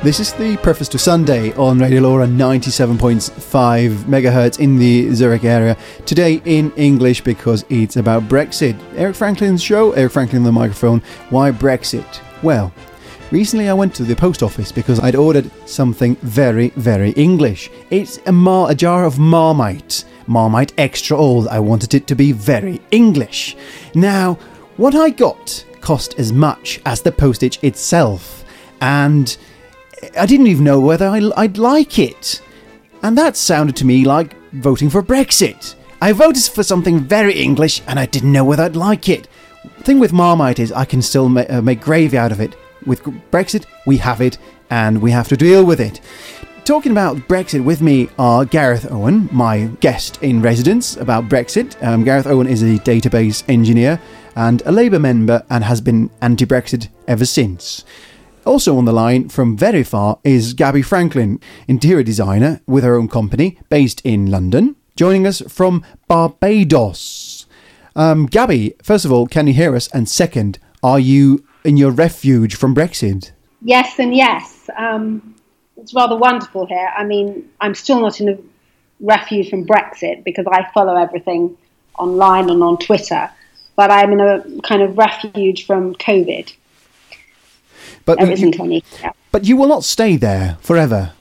This is the preface to Sunday on Radio LoRa 97.5 megahertz in the Zurich area. Today in English because it's about Brexit. Eric Franklin's show, Eric Franklin the microphone. Why Brexit? Well, recently I went to the post office because I'd ordered something very, very English. It's a, mar- a jar of Marmite. Marmite extra old. I wanted it to be very English. Now, what I got cost as much as the postage itself. And I didn't even know whether I, would like it. And that sounded to me like voting for Brexit. I voted for something very English and I didn't know whether I'd like it. Thing with Marmite is I can still ma- uh, make gravy out of it. With Brexit, we have it and we have to deal with it. Talking about Brexit with me are Gareth Owen, my guest in residence about Brexit. Um, Gareth Owen is a database engineer and a Labour member and has been anti Brexit ever since. Also on the line from very far is Gaby Franklin, interior designer with her own company based in London, joining us from Barbados. Um, Gaby, first of all, can you hear us? And second, are you in your refuge from Brexit? Yes, and yes. Um, it's rather wonderful here. I mean, I'm still not in a refuge from Brexit because I follow everything online and on Twitter, but I'm in a kind of refuge from COVID. But there isn't any. Yeah. But you will not stay there forever.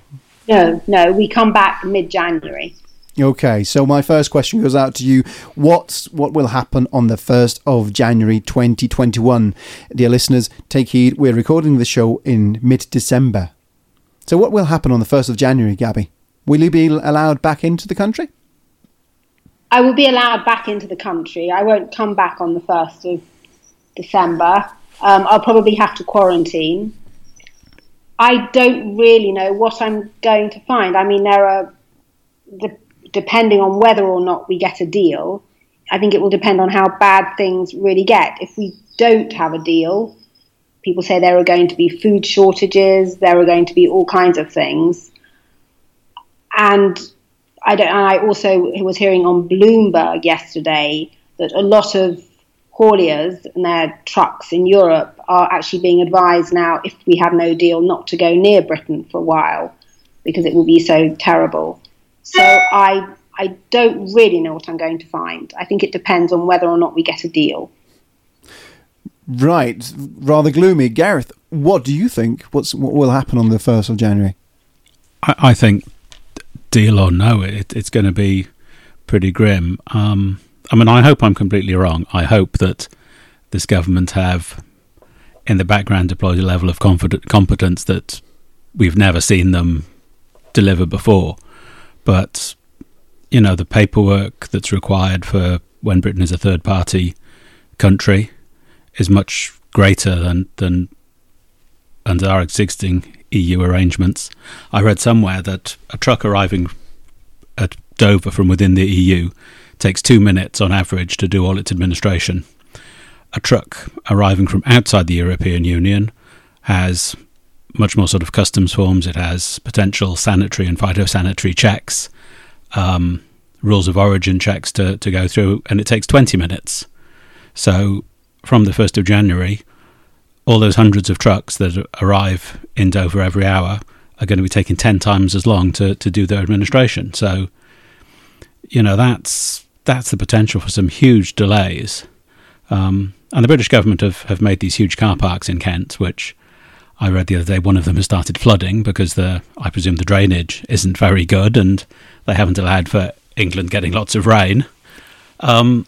No, no. We come back mid-January. Okay, so my first question goes out to you. What's what will happen on the first of January, twenty twenty one? Dear listeners, take heed. We're recording the show in mid-December. So, what will happen on the first of January, Gaby? Will you be allowed back into the country? I will be allowed back into the country. I won't come back on the first of December. Um, I'll probably have to quarantine. I don't really know what I'm going to find. I mean, there are, de- depending on whether or not we get a deal, I think it will depend on how bad things really get. If we don't have a deal, people say there are going to be food shortages, there are going to be all kinds of things. And I, don't, and I also was hearing on Bloomberg yesterday that a lot of hauliers and their trucks in Europe are actually being advised now, if we have no deal, not to go near Britain for a while because it will be so terrible. So I I don't really know what I'm going to find. I think it depends on whether or not we get a deal. Right, rather gloomy. Gareth, what do you think? What's what will happen on the first of January? I, I think, deal or no, it, it's going to be pretty grim. Um, I mean, I hope I'm completely wrong. I hope that this government have, in the background, deployed a level of competence that we've never seen them deliver before. But, you know, the paperwork that's required for when Britain is a third party country is much greater than, than under our existing EU arrangements. I read somewhere that a truck arriving at Dover from within the EU takes two minutes on average to do all its administration. A truck arriving from outside the European Union has much more sort of customs forms. It has potential sanitary and phytosanitary checks, um, rules of origin checks to, to go through, and it takes 20 minutes. So from the 1st of January, all those hundreds of trucks that arrive in Dover every hour are going to be taking 10 times as long to, to do their administration. So, you know, that's that's the potential for some huge delays. Um, and the British government have, have made these huge car parks in Kent, which I read the other day one of them has started flooding because the I presume the drainage isn't very good and they haven't allowed for England getting lots of rain. Um,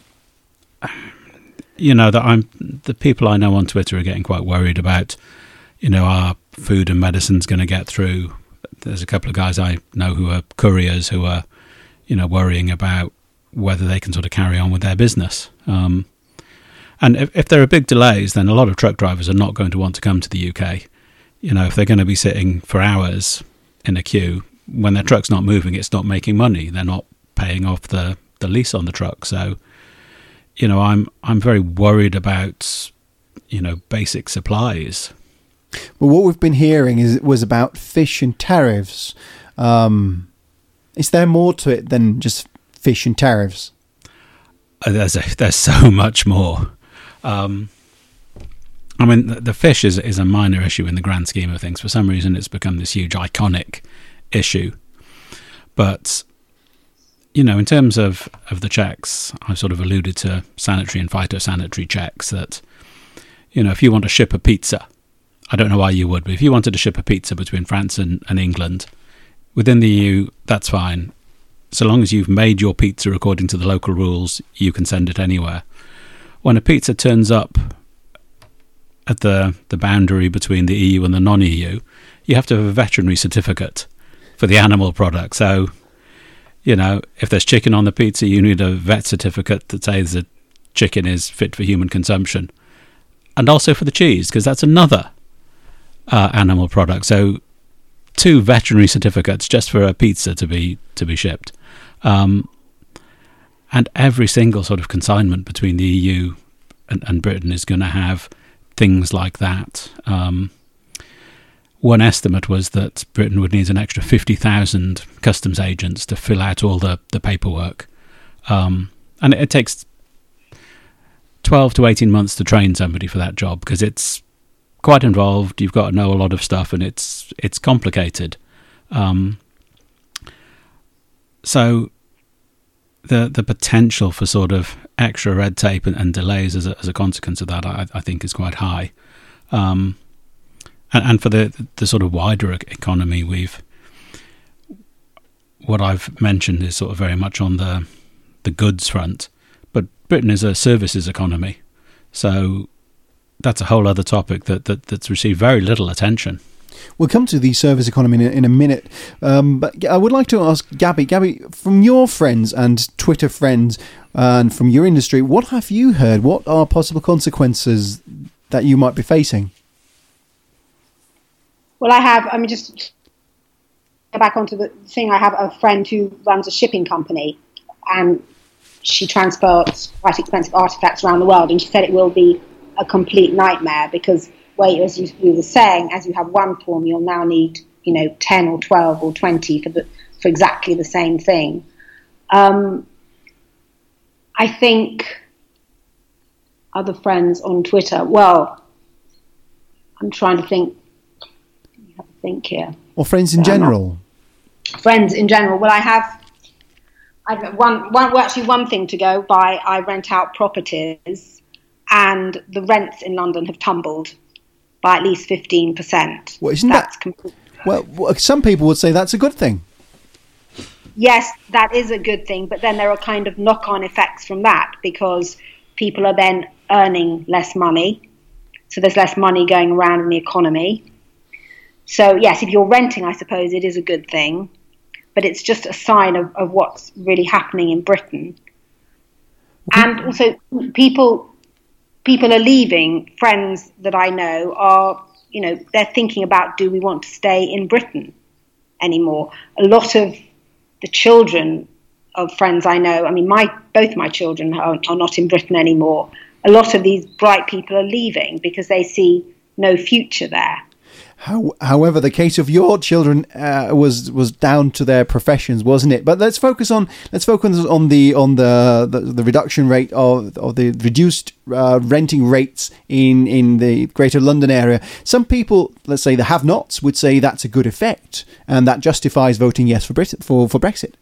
you know that I'm the people I know on Twitter are getting quite worried about. You know, our food and medicine's going to get through. There's a couple of guys I know who are couriers who are, you know, worrying about whether they can sort of carry on with their business. Um, and if, if there are big delays, then a lot of truck drivers are not going to want to come to the UK. You know, if they're going to be sitting for hours in a queue, when their truck's not moving, it's not making money. They're not paying off the, the lease on the truck. So, you know, I'm I'm very worried about, you know, basic supplies. Well, what we've been hearing is was about fish and tariffs. Um, is there more to it than just fish and tariffs? Uh, there's a, there's so much more. Um, I mean, the, the fish is is a minor issue in the grand scheme of things. For some reason, it's become this huge iconic issue. But you know, in terms of, of the checks, I've sort of alluded to sanitary and phytosanitary checks that, you know, if you want to ship a pizza, I don't know why you would, but if you wanted to ship a pizza between France and, and England, within the EU, that's fine. So long as you've made your pizza according to the local rules, you can send it anywhere. When a pizza turns up at the, the boundary between the EU and the non EU, you have to have a veterinary certificate for the animal product. So you know, if there's chicken on the pizza, you need a vet certificate that says the chicken is fit for human consumption. And also for the cheese, because that's another uh, animal product. So, two veterinary certificates just for a pizza to be to be shipped. Um, and every single sort of consignment between the EU and, and Britain is going to have things like that. Um, one estimate was that Britain would need an extra 50,000 customs agents to fill out all the, the paperwork. Um, and it, it, takes 12 to 18 months to train somebody for that job because it's quite involved. You've got to know a lot of stuff and it's, it's complicated. Um, so the, the potential for sort of extra red tape and, and delays as a, as a consequence of that, I, I think, is quite high. Um, and, and for the the sort of wider economy, we've what I've mentioned is sort of very much on the the goods front, but Britain is a services economy, so that's a whole other topic that, that that's received very little attention. We'll come to the service economy in a, in a minute, um, but I would like to ask Gaby. Gaby, from your friends and Twitter friends, and from your industry, what have you heard? What are possible consequences that you might be facing? Well, I have. I mean, just go back onto the thing. I have a friend who runs a shipping company, and she transports quite expensive artifacts around the world. And she said it will be a complete nightmare because, well, as you, you were saying, as you have one form, you'll now need you know ten or twelve or twenty for the for exactly the same thing. Um, I think other friends on Twitter. Well, I'm trying to think think here. Or friends in general? Friends in general. Well, I have. I've one, one, well, actually, one thing to go by. I rent out properties, and the rents in London have tumbled by at least fifteen percent. Well, isn't that's that? Complete. Well, some people would say that's a good thing. Yes, that is a good thing, but then there are kind of knock-on effects from that because people are then earning less money, so there's less money going around in the economy. So, yes, if you're renting, I suppose it is a good thing, but it's just a sign of, of what's really happening in Britain. And also, people people are leaving. Friends that I know are, you know, they're thinking about do we want to stay in Britain anymore? A lot of the children of friends I know, I mean, my both my children are, are not in Britain anymore. A lot of these bright people are leaving because they see no future there. How, however, the case of your children uh, was was down to their professions, wasn't it? But let's focus on let's focus on the on the the, the reduction rate of of the reduced uh, renting rates in in the Greater London area. Some people, let's say the have-nots, would say that's a good effect, and that justifies voting yes for Brit- for for Brexit.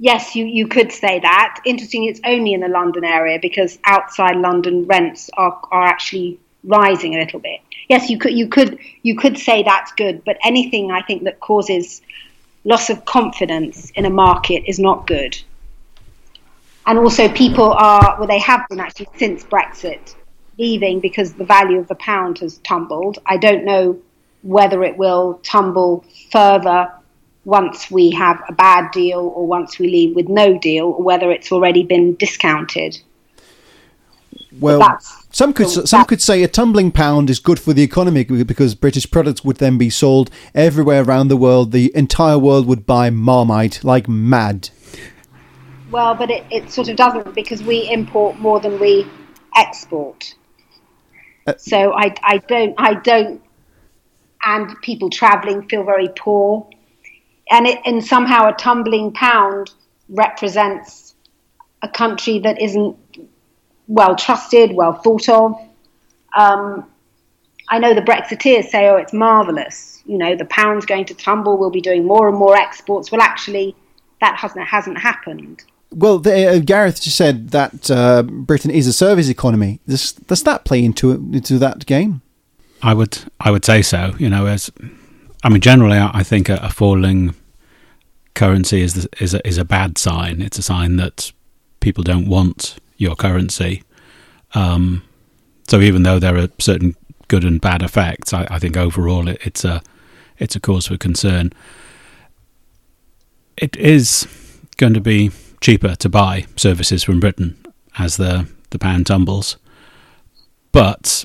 Yes, you, you could say that. Interesting, it's only in the London area because outside London rents are, are actually rising a little bit yes, you could you could you could say that's good, but anything I think that causes loss of confidence in a market is not good. And also, people are well, they have been actually since Brexit leaving because the value of the pound has tumbled. I don't know whether it will tumble further once we have a bad deal or once we leave with no deal, or whether it's already been discounted. Well, some could some could say a tumbling pound is good for the economy because British products would then be sold everywhere around the world. The entire world would buy Marmite like mad. Well, but it, it sort of doesn't because we import more than we export. Uh, so I, I don't I don't and people travelling feel very poor, and it and somehow a tumbling pound represents a country that isn't well trusted, well thought of. Um, I know the Brexiteers say, oh, it's marvellous. You know, the pound's going to tumble, we'll be doing more and more exports. Well, actually, that hasn't, hasn't happened. Well, the, uh, Gareth just said that uh, Britain is a service economy. Does, does that play into into that game? I would I would say so. You know, as I mean, generally, I think a, a falling currency is the, is a, is a bad sign. It's a sign that people don't want your currency. Um, so even though there are certain good and bad effects, I, I think overall it, it's a it's a cause for concern. It is going to be cheaper to buy services from Britain as the the pound tumbles, but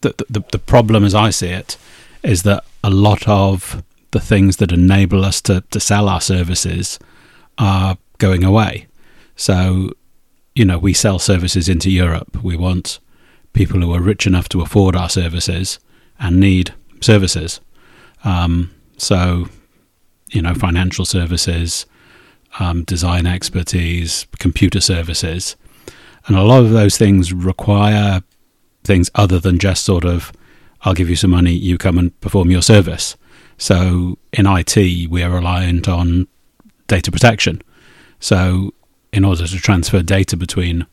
the the, the problem, as I see it, is that a lot of the things that enable us to, to sell our services are going away. So, you know, we sell services into Europe. We want people who are rich enough to afford our services and need services. Um, so, you know, financial services, um, design expertise, computer services. And a lot of those things require things other than just sort of, I'll give you some money, you come and perform your service. So in IT, we are reliant on data protection. So in order to transfer data between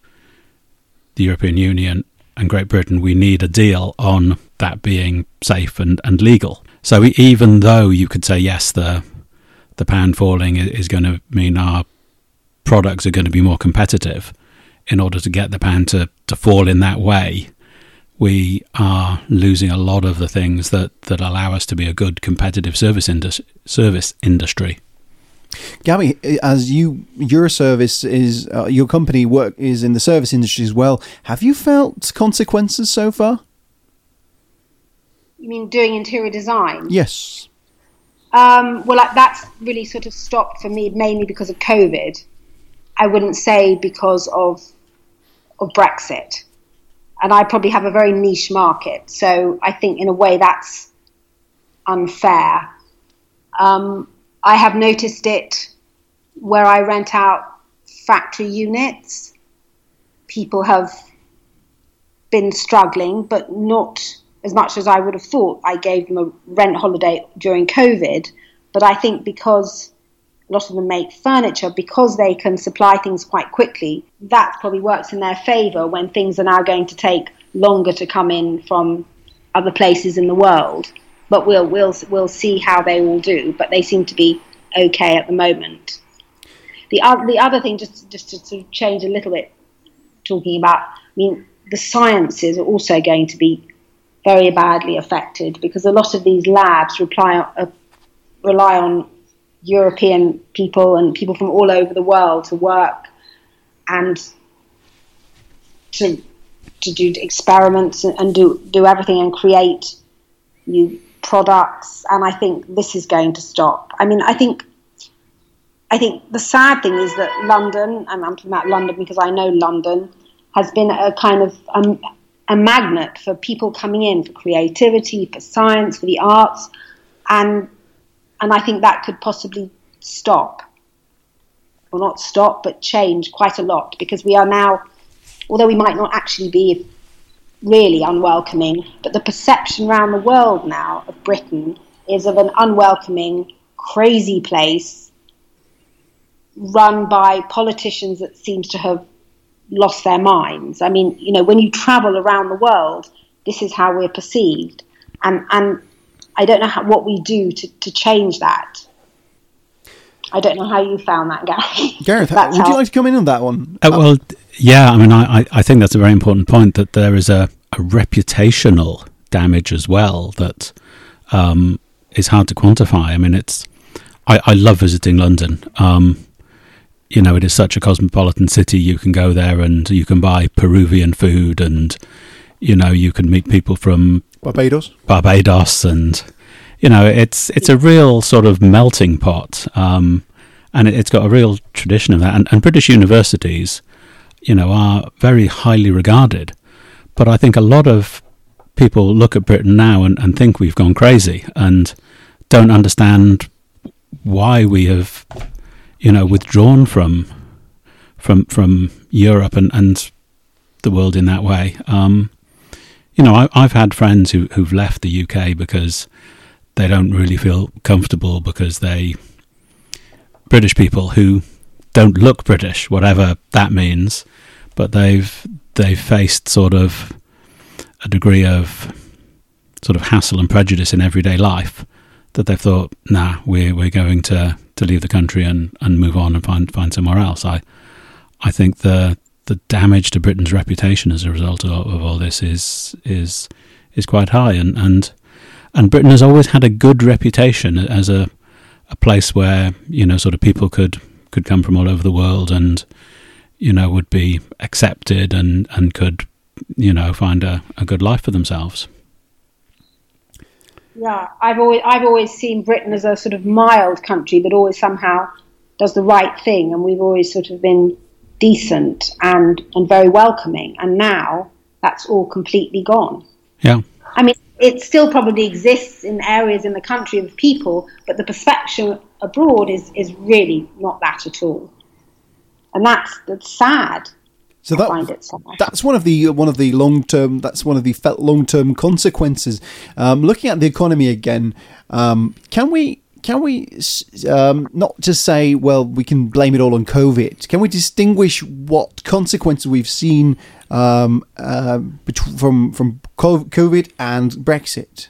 the European Union and Great Britain, we need a deal on that being safe and, and legal. So even though you could say yes, the the pound falling is going to mean our products are going to be more competitive. In order to get the pound to, to fall in that way, we are losing a lot of the things that, that allow us to be a good competitive service indus- service industry. Gaby, as you your service is uh, your company work is in the service industry as well. Have you felt consequences so far? You mean doing interior design? Yes. Um, well, that's really sort of stopped for me mainly because of COVID. I wouldn't say because of of Brexit and I probably have a very niche market. So I think in a way that's unfair. Um, I have noticed it where I rent out factory units. People have been struggling, but not as much as I would have thought. I gave them a rent holiday during COVID, but I think because a lot of them make furniture because they can supply things quite quickly. That probably works in their favour when things are now going to take longer to come in from other places in the world. But we'll we'll we'll see how they all do. But they seem to be okay at the moment. The other the other thing, just just to sort of change a little bit, talking about, I mean, the sciences are also going to be very badly affected because a lot of these labs rely on, uh, rely on European people and people from all over the world to work and to to do experiments and do do everything and create new products. And I think this is going to stop. I mean, I think I think the sad thing is that London, and I'm talking about London because I know London, has been a kind of um, a magnet for people coming in for creativity, for science, for the arts, and and I think that could possibly stop, or not stop, but change quite a lot because we are now, although we might not actually be really unwelcoming, but the perception around the world now of Britain is of an unwelcoming, crazy place run by politicians that seems to have lost their minds. I mean, you know, when you travel around the world, this is how we're perceived. And, and I don't know how, what we do to, to change that. I don't know how you found that, Gary. Gareth, would how... you like to come in on that one? Uh, well, yeah, I mean, I, I think that's a very important point that there is a, a reputational damage as well that um, is hard to quantify. I mean, it's I, I love visiting London. Um, you know, it is such a cosmopolitan city. You can go there and you can buy Peruvian food, and you know, you can meet people from Barbados. Barbados, and you know, it's it's a real sort of melting pot, um, and it, has got a real tradition of that. And, and, British universities, you know, are very highly regarded. But I think a lot of people look at Britain now and, and think we've gone crazy and don't understand why we have, you know, withdrawn from from from Europe and, and the world in that way. Um, you know, I, have had friends who, who've left the UK because they don't really feel comfortable because they British people who don't look British, whatever that means, but they've they've faced sort of a degree of sort of hassle and prejudice in everyday life that they've thought, nah, we're we're going to, to leave the country and, and move on and find find somewhere else. I I think the the damage to Britain's reputation as a result of, of all this is is is quite high, and, and and Britain has always had a good reputation as a a place where you know sort of people could could come from all over the world and you know would be accepted and and could you know find a, a good life for themselves. Yeah, I've always I've always seen Britain as a sort of mild country that always somehow does the right thing, and we've always sort of been decent and and very welcoming. And now that's all completely gone. Yeah. I mean, it still probably exists in areas in the country of people, but the perception abroad is is really not that at all, and that's that's sad. So that, that's one of the one of the long term. That's one of the felt long term consequences. Um, looking at the economy again, um, can we can we um, not just say, well, we can blame it all on COVID? Can we distinguish what consequences we've seen um, uh, from from COVID and Brexit?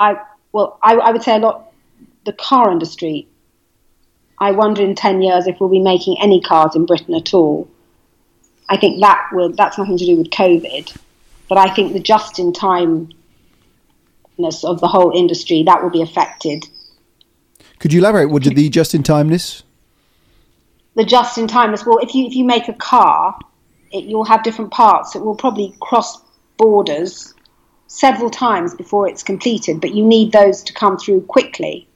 I well, I, I would say a lot. The car industry. I wonder in ten years if we'll be making any cars in Britain at all I think that will that's nothing to do with COVID, but I think the just in time of the whole industry that will be affected. Could you elaborate? What did the just in timeness? The just in timeness. Well, if you if you make a car, it, you'll have different parts. It will probably cross borders several times before it's completed, but you need those to come through quickly.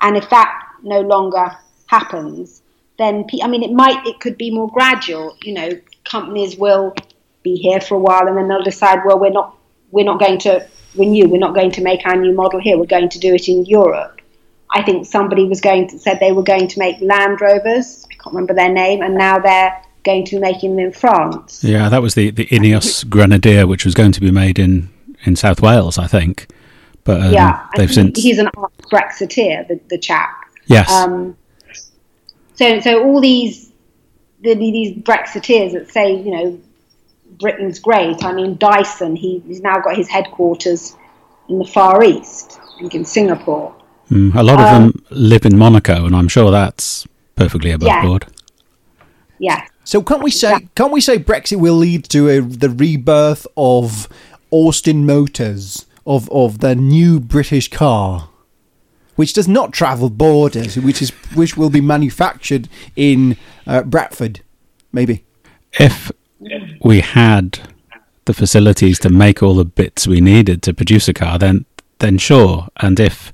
And if that no longer happens, then I mean, it might it could be more gradual. You know, companies will be here for a while and then they'll decide, well, we're not we're not going to renew. We're not going to make our new model here. We're going to do it in Europe. I think somebody was going to said they were going to make Land Rovers. I can't remember their name, and now they're going to be making them in France. Yeah, that was the the Ineos Grenadier, which was going to be made in in South Wales, I think. But um, yeah, they've since he's an Brexiteer, the, the chap. Yes. Um, so so all these there'd these Brexiteers that say, you know, Britain's great. I mean, Dyson, he, he's now got his headquarters in the Far East, I think in Singapore. Mm, a lot of um, them live in Monaco, and I'm sure that's perfectly above yeah. board. Yeah. So can't we say can't we say Brexit will lead to a, the rebirth of Austin Motors of of the new British car? which does not travel borders, which is which will be manufactured in uh, Bradford, maybe. If we had the facilities to make all the bits we needed to produce a car, then then sure. And if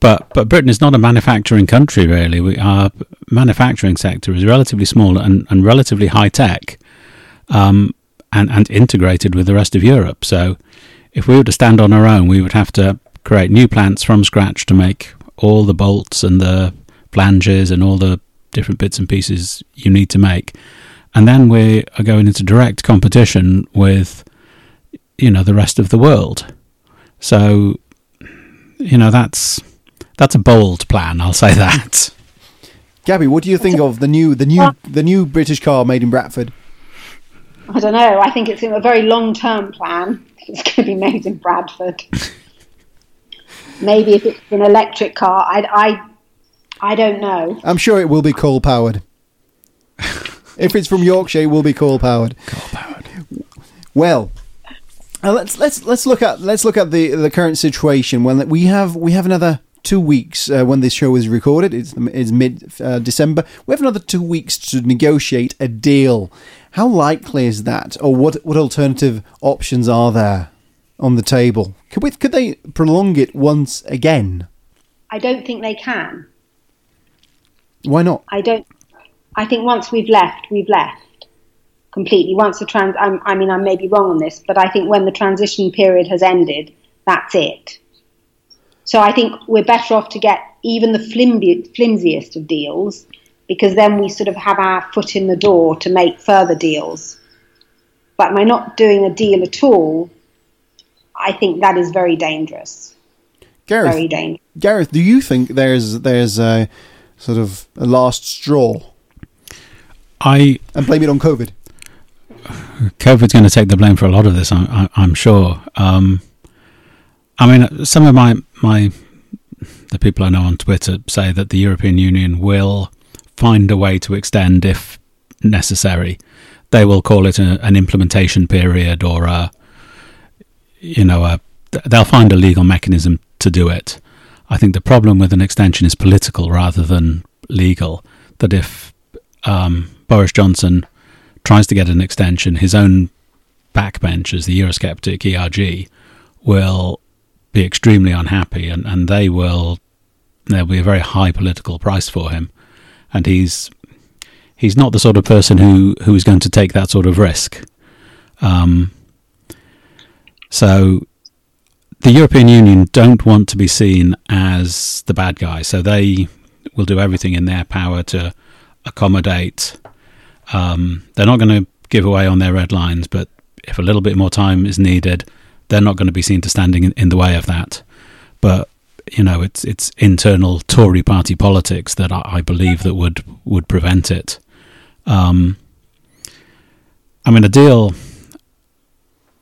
but but Britain is not a manufacturing country really. We, our manufacturing sector is relatively small and, and relatively high tech, um, and and integrated with the rest of Europe. So if we were to stand on our own, we would have to create new plants from scratch to make all the bolts and the flanges and all the different bits and pieces you need to make. And then we are going into direct competition with, you know, the rest of the world. So, you know, that's that's a bold plan. I'll say that. Gaby, what do you think of the new the new the new British car made in Bradford? I don't know. I think it's a very long term plan. It's going to be made in Bradford. Maybe if it's an electric car, I, I, I don't know. I'm sure it will be coal powered. if it's from Yorkshire, it will be coal powered. Coal powered. Well, uh, let's let's let's look at let's look at the the current situation. When we have we have another two weeks uh, when this show is recorded. It's, it's mid uh, December. We have another two weeks to negotiate a deal. How likely is that, or what what alternative options are there? on the table. Could we, could they prolong it once again? I don't think they can. Why not? I don't. I think once we've left, we've left completely. Once the trans, I'm, I mean, I may be wrong on this, but I think when the transition period has ended, that's it. So I think we're better off to get even the flimsy, flimsiest of deals because then we sort of have our foot in the door to make further deals. But by not doing a deal at all, I think that is very dangerous. Gareth, very dangerous. Gareth, do you think there's there's a sort of a last straw? I and blame it on COVID. COVID's going to take the blame for a lot of this. I, am sure. Um, I mean, some of my my the people I know on Twitter say that the European Union will find a way to extend if necessary. They will call it a, an implementation period or a, you know, a, they'll find a legal mechanism to do it. I think the problem with an extension is political rather than legal. That if um, Boris Johnson tries to get an extension, his own backbenchers, the Eurosceptic ERG, will be extremely unhappy, and, and they will there'll be a very high political price for him, and he's he's not the sort of person who who is going to take that sort of risk. Um, so the European Union don't want to be seen as the bad guy, so they will do everything in their power to accommodate. Um, they're not going to give away on their red lines, but if a little bit more time is needed, they're not going to be seen to standing in, in the way of that. But you know, it's it's internal Tory party politics that I, I believe that would would prevent it. Um, I mean, a deal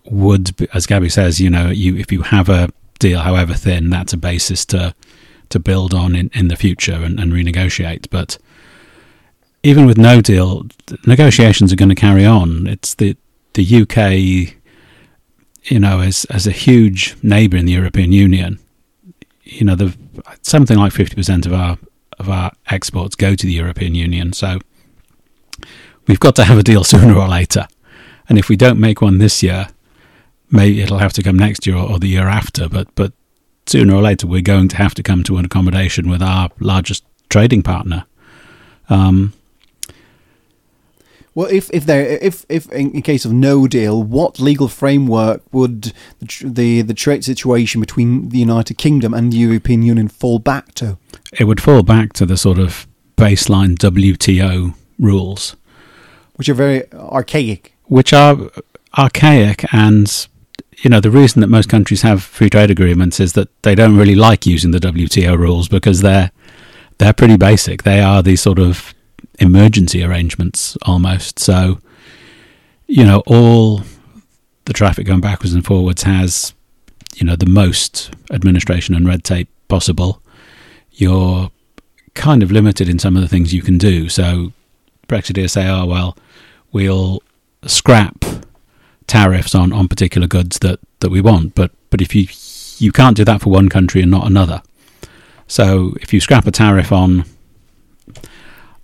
would, be, as Gaby says, you know, you if you have a deal, however thin, that's a basis to to build on in, in the future and, and renegotiate. But even with no deal, negotiations are going to carry on. It's the the UK, you know, as as a huge neighbour in the European Union, you know, the something like fifty percent of our of our exports go to the European Union. So we've got to have a deal sooner or later. And if we don't make one this year, maybe it'll have to come next year or, or the year after. But but sooner or later, we're going to have to come to an accommodation with our largest trading partner. Um, well, if if there if if in, in, case of no deal, what legal framework would the, the the trade situation between the United Kingdom and the European Union fall back to? It would fall back to the sort of baseline WTO rules, which are very archaic. Which are archaic, and you know the reason that most countries have free trade agreements is that they don't really like using the WTO rules because they're they're pretty basic. They are the sort of emergency arrangements almost. So, you know, all the traffic going backwards and forwards has, you know, the most administration and red tape possible. You're kind of limited in some of the things you can do. So, Brexiteers say, oh, well, we'll scrap tariffs on, on particular goods that, that we want. But, but if you, you can't do that for one country and not another. So, if you scrap a tariff on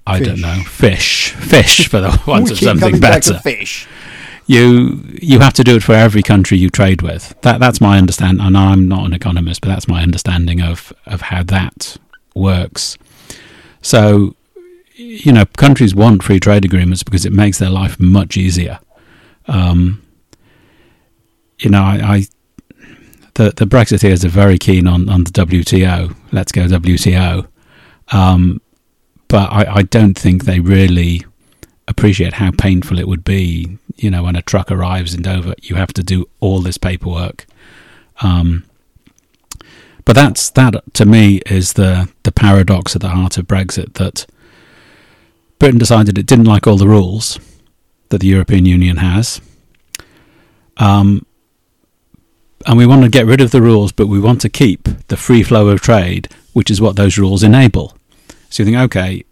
I fish. don't know, fish, fish for the ones of something better. fish. You you have to do it for every country you trade with. That that's my understanding. And I'm not an economist, but that's my understanding of of how that works. So, you know, countries want free trade agreements because it makes their life much easier. Um, you know, I, I the the Brexiteers are very keen on on the WTO. Let's go WTO. Um, but I, I don't think they really appreciate how painful it would be. You know, when a truck arrives in Dover, you have to do all this paperwork. Um, but that's that to me is the the paradox at the heart of Brexit that Britain decided it didn't like all the rules that the European Union has. Um, and we want to get rid of the rules, but we want to keep the free flow of trade, which is what those rules enable. So you think, okay,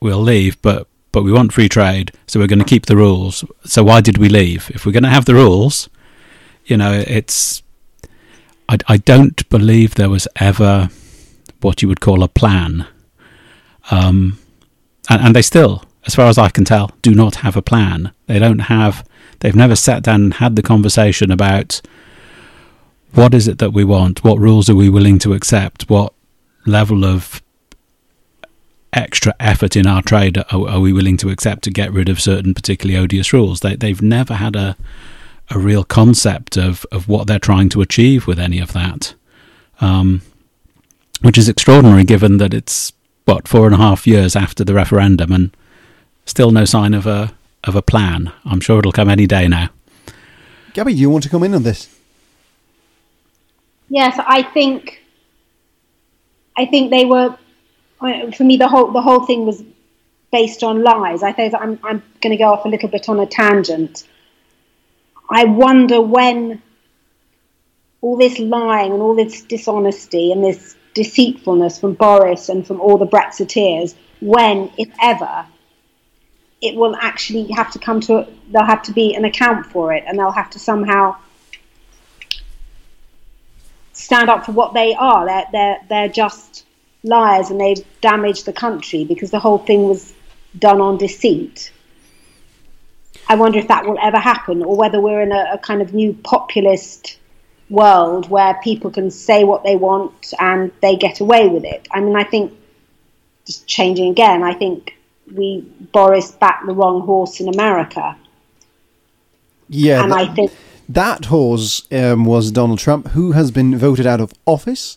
we'll leave, but but we want free trade, so we're going to keep the rules. So why did we leave? If we're going to have the rules, you know, it's. I, I don't believe there was ever what you would call a plan. Um, and, and they still, as far as I can tell, do not have a plan. They don't have. They've never sat down and had the conversation about what is it that we want, what rules are we willing to accept, what level of extra effort in our trade are, are, we willing to accept to get rid of certain particularly odious rules? They, they've never had a a real concept of, of what they're trying to achieve with any of that, um, which is extraordinary given that it's what four and a half years after the referendum and still no sign of a of a plan. I'm sure it'll come any day now. Gaby, do you want to come in on this? Yes, I think. I think they were. For me, the whole the whole thing was based on lies. I think I'm I'm going to go off a little bit on a tangent. I wonder when all this lying and all this dishonesty and this deceitfulness from Boris and from all the Brexiteers, when, if ever, it will actually have to come to, there'll have to be an account for it and they'll have to somehow stand up for what they are. They're, they're, they're just liars and they've damaged the country because the whole thing was done on deceit. I wonder if that will ever happen or whether we're in a, a kind of new populist world where people can say what they want and they get away with it. I mean, I think, just changing again, I think we Boris backed the wrong horse in America. Yeah, and that, I think that horse um, was Donald Trump, who has been voted out of office,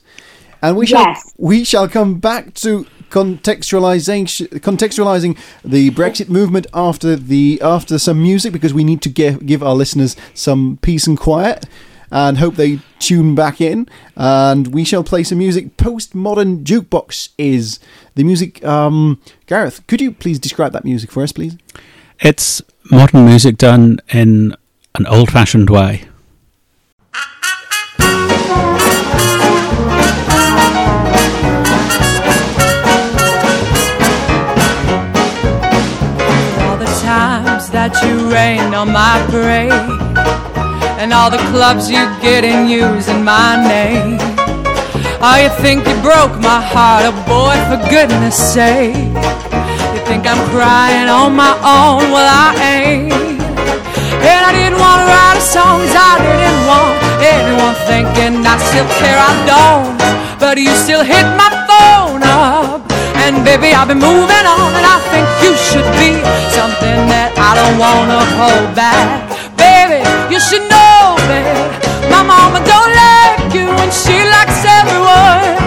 and we shall Yes. we shall come back to contextualizing contextualizing the Brexit movement after the after some music because we need to give give our listeners some peace and quiet and hope they tune back in and we shall play some music postmodern jukebox is the music um gareth could you please describe that music for us please It's modern music done in an old fashioned way. That you rained on my parade and all the clubs you get in using my name. Oh you think you broke my heart oh boy for goodness sake. You think i'm crying on my own? Well i ain't. And i didn't want to write a song 'cause i didn't want anyone thinking i still care i don't. But you still hit my phone up baby, I've been moving on, and I think you should be something that I don't wanna hold back. Baby, you should know that my mama don't like you, and she likes everyone.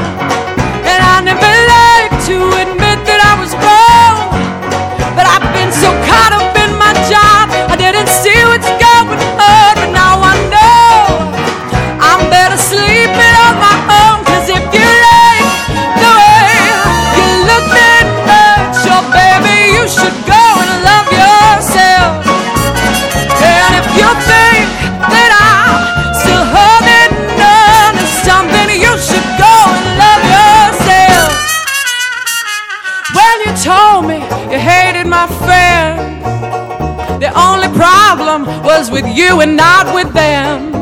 My. The only problem was with you and not with them.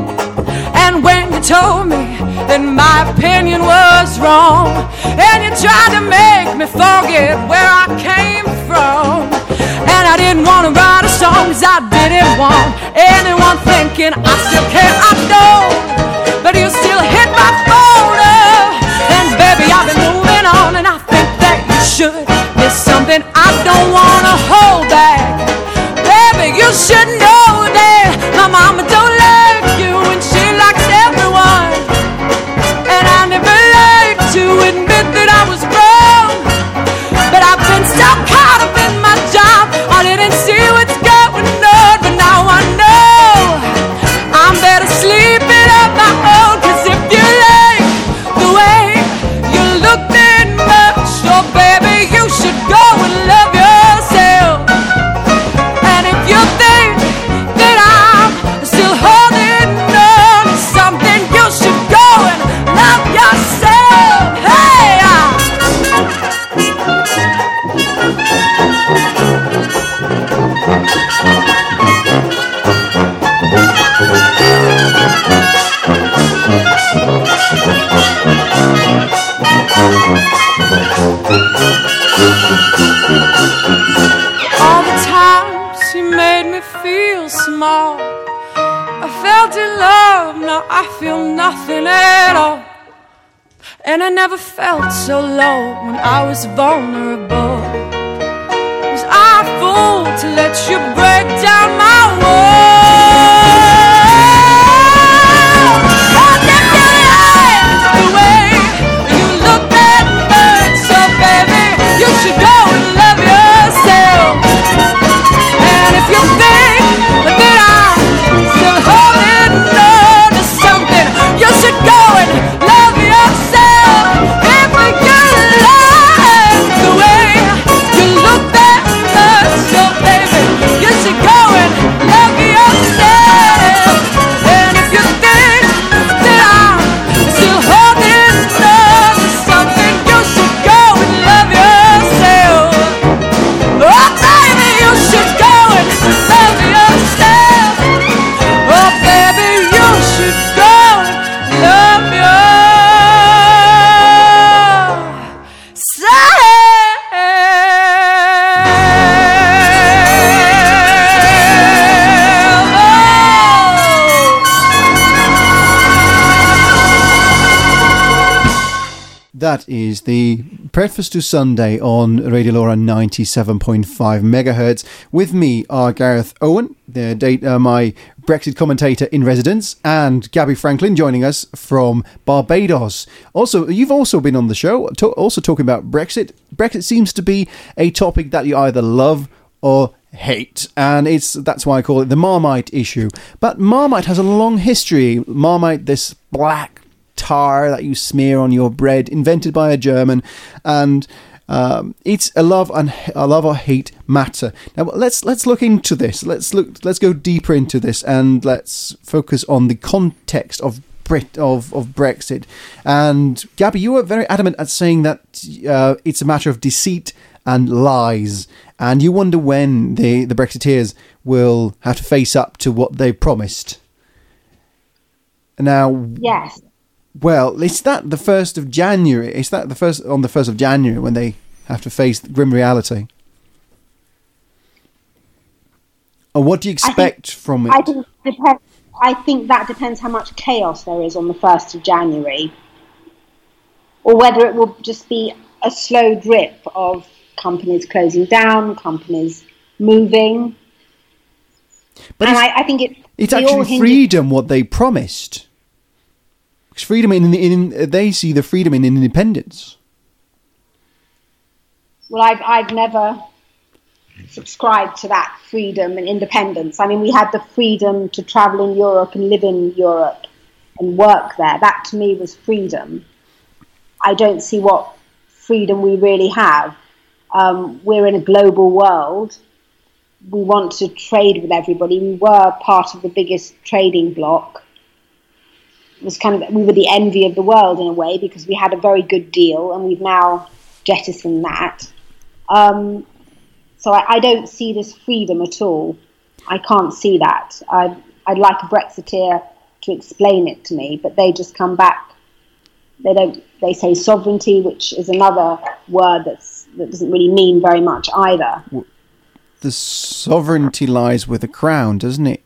And when you told me that my opinion was wrong, and you tried to make me forget where I came from, and I didn't want to write a song 'cause I didn't want anyone thinking I still care, I don't, but you still hit my phone up, and baby, I've been moving on, and I think that you should. It's something I don't want to hold back. Baby, you should know that my mama don't And I never felt so low when I was vulnerable. Was I fool to let you break down my walls? That is the Preface to Sunday on Radio LoRa 97.5 megahertz. With me are Gareth Owen, the date, uh, my Brexit commentator in residence, and Gaby Franklin joining us from Barbados. Also, you've also been on the show, to- also talking about Brexit. Brexit seems to be a topic that you either love or hate, and it's that's why I call it the Marmite issue. But Marmite has a long history. Marmite, this black tar that you smear on your bread, invented by a German, and um, it's a love and a love or hate matter. Now let's let's look into this. Let's look. Let's go deeper into this, and let's focus on the context of Brit of of Brexit. And Gaby, you were very adamant at saying that uh, it's a matter of deceit and lies, and you wonder when the the Brexiteers will have to face up to what they promised. Now, Yes. Well, is that the first of January? Is that the first on the first of January when they have to face the grim reality? Or what do you I think- expect from it? I think depends. I think that depends how much chaos there is on the first of January, or whether it will just be a slow drip of companies closing down, companies moving. but I, I think it. it's actually freedom what they promised. Because freedom in, in they see the freedom in independence. Well, I've I've never subscribed to that freedom and independence. I mean, we had the freedom to travel in Europe and live in Europe and work there. That to me was freedom. I don't see what freedom we really have. Um, we're in a global world. We want to trade with everybody. We were part of the biggest trading bloc. Was kind of we were the envy of the world in a way because we had a very good deal, and we've now jettisoned that. Um, so I, I don't see this freedom at all. I can't see that. I'd, I'd like a Brexiteer to explain it to me, but they just come back. They don't. They say sovereignty, which is another word that's that doesn't really mean very much either. The sovereignty lies with the crown, doesn't it?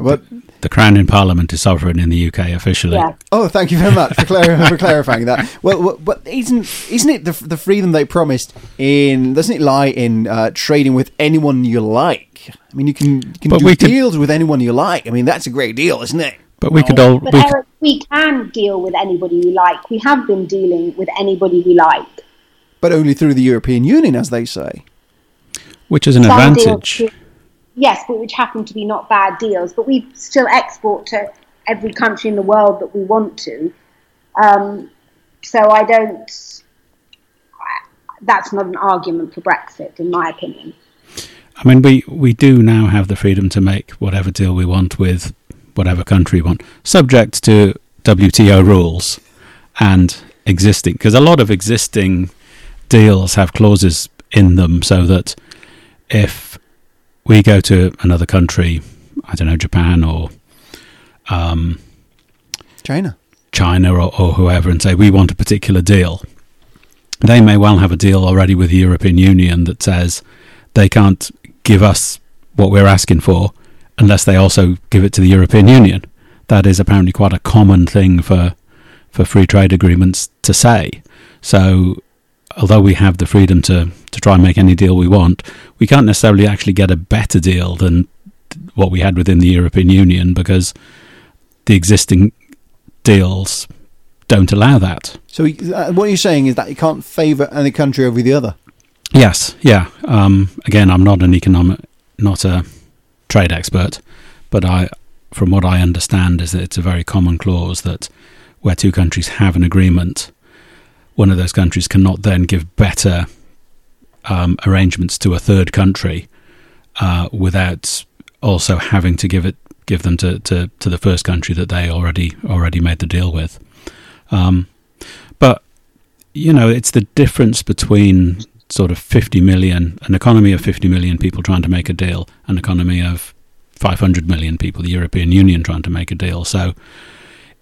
But The Crown in Parliament is sovereign in the UK officially. Yeah. Oh, thank you very much for, clar- for clarifying that. Well, well, but isn't isn't it the the freedom they promised in? Doesn't it lie in uh, trading with anyone you like? I mean, you can you can But do we could- deals with anyone you like. I mean, that's a great deal, isn't it? But we could all But we, Eric, we can deal with anybody we like. We have been dealing with anybody we like. But only through the European Union, as they say. which is an Some advantage. deals- yes, but which happen to be not bad deals. But we still export to every country in the world that we want to. Um, so I don't. That's not an argument for Brexit, in my opinion. I mean, we, we do now have the freedom to make whatever deal we want with whatever country we want, subject to WTO rules and existing. Because a lot of existing deals have clauses in them so that if we go to another country, I don't know, Japan or um, China. China or, or whoever and say we want a particular deal, they may well have a deal already with the European Union that says they can't give us what we're asking for unless they also give it to the European Union. That is apparently quite a common thing for for free trade agreements to say. So although we have the freedom to, to try and make any deal we want, we can't necessarily actually get a better deal than what we had within the European Union because the existing deals don't allow that. So uh, what you're saying is that you can't favour any country over the other. Yes, yeah. Um, again, I'm not an economic, not a trade expert, but I, from what I understand, is that it's a very common clause that where two countries have an agreement, one of those countries cannot then give better um, arrangements to a third country uh, without also having to give it give them to, to, to the first country that they already already made the deal with. Um, but you know, it's the difference between sort of 50 million, an economy of 50 million people trying to make a deal, an economy of 500 million people, the European Union trying to make a deal. So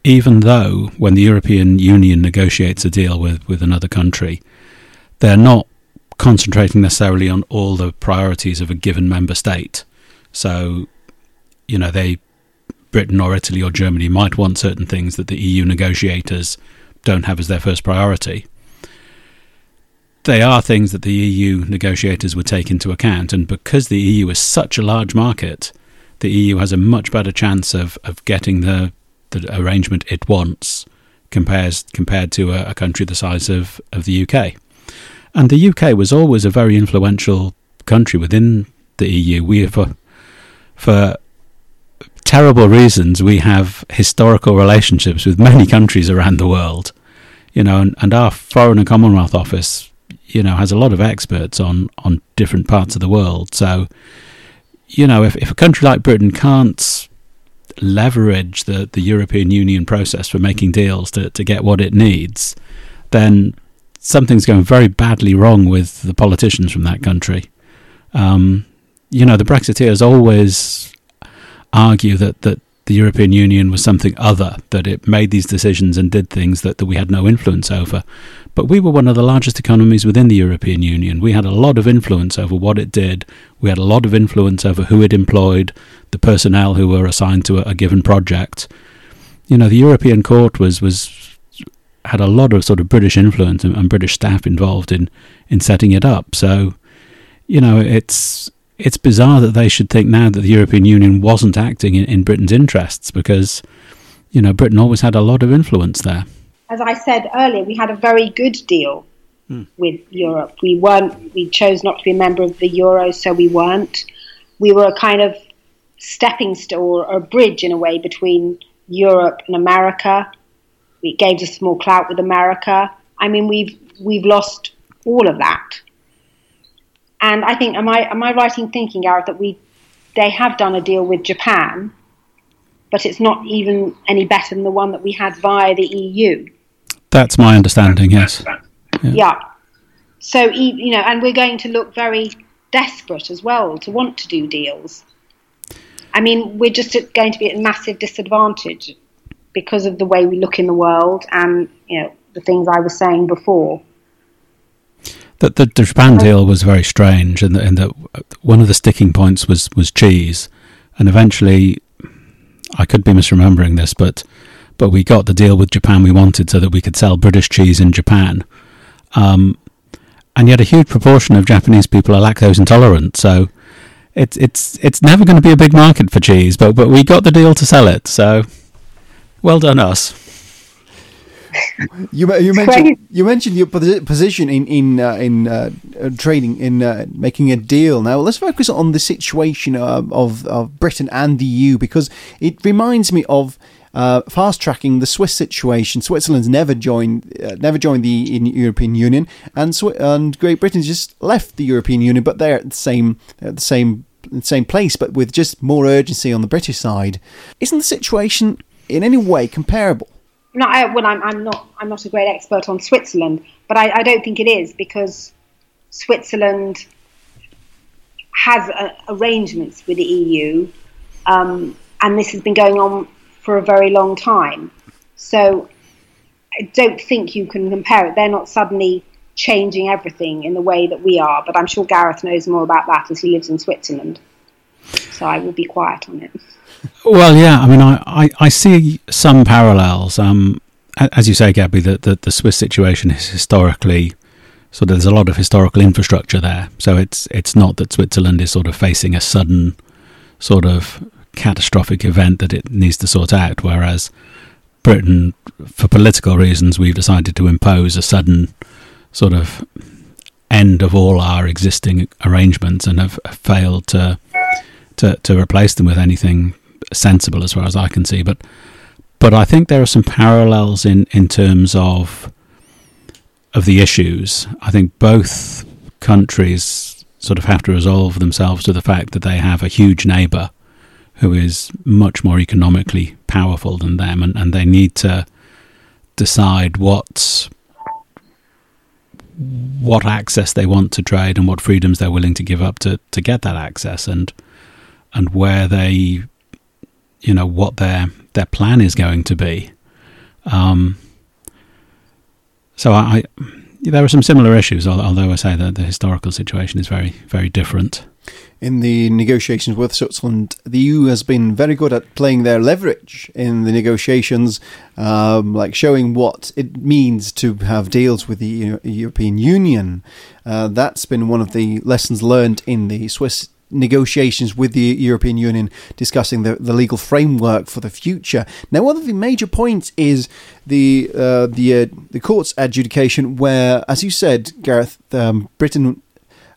even though when the European Union negotiates a deal with, with another country, they're not concentrating necessarily on all the priorities of a given member state. So, you know, they Britain or Italy or Germany might want certain things that the EU negotiators don't have as their first priority. They are things that the EU negotiators would take into account, and because the EU is such a large market, the EU has a much better chance of, of getting the the arrangement it wants compares compared to a, a country the size of, of the UK. And the UK was always a very influential country within the EU. We for for terrible reasons we have historical relationships with many countries around the world. You know, and, and our Foreign and Commonwealth Office, you know, has a lot of experts on, on different parts of the world. So, you know, if, if a country like Britain can't leverage the, the European Union process for making deals to, to get what it needs, then something's going very badly wrong with the politicians from that country. Um, you know, the Brexiteers always argue that, that the European Union was something other, that it made these decisions and did things that, that we had no influence over. But we were one of the largest economies within the European Union. We had a lot of influence over what it did. We had a lot of influence over who it employed, the personnel who were assigned to a, a given project. You know, the European Court was was had a lot of sort of British influence and, and British staff involved in in setting it up. So, you know, it's it's bizarre that they should think now that the European Union wasn't acting in, in, Britain's interests because, you know, Britain always had a lot of influence there. As I said earlier, we had a very good deal hmm. with Europe. We weren't, we chose not to be a member of the euro, so we weren't. We were a kind of stepping stone or a bridge in a way between Europe and America. It gave us more clout with America. I mean, we've we've lost all of that and I think, am I am I right in thinking, Gareth, that we they have done a deal with Japan, but it's not even any better than the one that we had via the EU. That's my understanding. Yes. Yeah. yeah. So you know, and we're going to look very desperate as well to want to do deals. I mean, we're just going to be at a massive disadvantage because of the way we look in the world and you know the things I was saying before. The, the, the Japan deal was very strange, and in that the, one of the sticking points was, was cheese, and eventually, I could be misremembering this, but but we got the deal with Japan we wanted so that we could sell British cheese in Japan. Um, and yet, a huge proportion of Japanese people are lactose intolerant, so it's it's it's never going to be a big market for cheese. But but we got the deal to sell it, so well done us you you mentioned you mentioned your position in in uh, in uh, trading in uh, making a deal. Now let's focus on the situation uh, of of Britain and the EU because it reminds me of. Uh, fast tracking the Swiss situation. Switzerland's never joined, uh, never joined the European Union, and Sw- and Great Britain just left the European Union, but they're at the same, at the same, same place, but with just more urgency on the British side. Isn't the situation in any way comparable? No, I, well, I'm, I'm not. I'm not a great expert on Switzerland, but I, I don't think it is because Switzerland has uh, arrangements with the EU, um, and this has been going on for a very long time. So I don't think you can compare it. They're not suddenly changing everything in the way that we are, but I'm sure Gareth knows more about that as he lives in Switzerland. So I will be quiet on it. Well, yeah. I mean, I, I, I see some parallels. Um, as you say, Gaby, that the, the Swiss situation is historically so there's a lot of historical infrastructure there. So it's it's not that Switzerland is sort of facing a sudden sort of catastrophic event that it needs to sort out, whereas Britain, for political reasons, we've decided to impose a sudden sort of end of all our existing arrangements and have failed to to, to replace them with anything sensible as far as I can see. But but I think there are some parallels in, in terms of of the issues. I think both countries sort of have to resolve themselves to the fact that they have a huge neighbour who is much more economically powerful than them, and, and they need to decide what what access they want to trade and what freedoms they're willing to give up to, to get that access and and where they you know what their their plan is going to be. Um, so I, I, there are some similar issues, although I say that the historical situation is very very different. in the negotiations with Switzerland, the EU has been very good at playing their leverage in the negotiations, um, like showing what it means to have deals with the European Union. Uh, that's been one of the lessons learned in the Swiss negotiations with the European Union discussing the, the legal framework for the future. Now, one of the major points is the uh, the uh, the court's adjudication, where, as you said, Gareth, um, Britain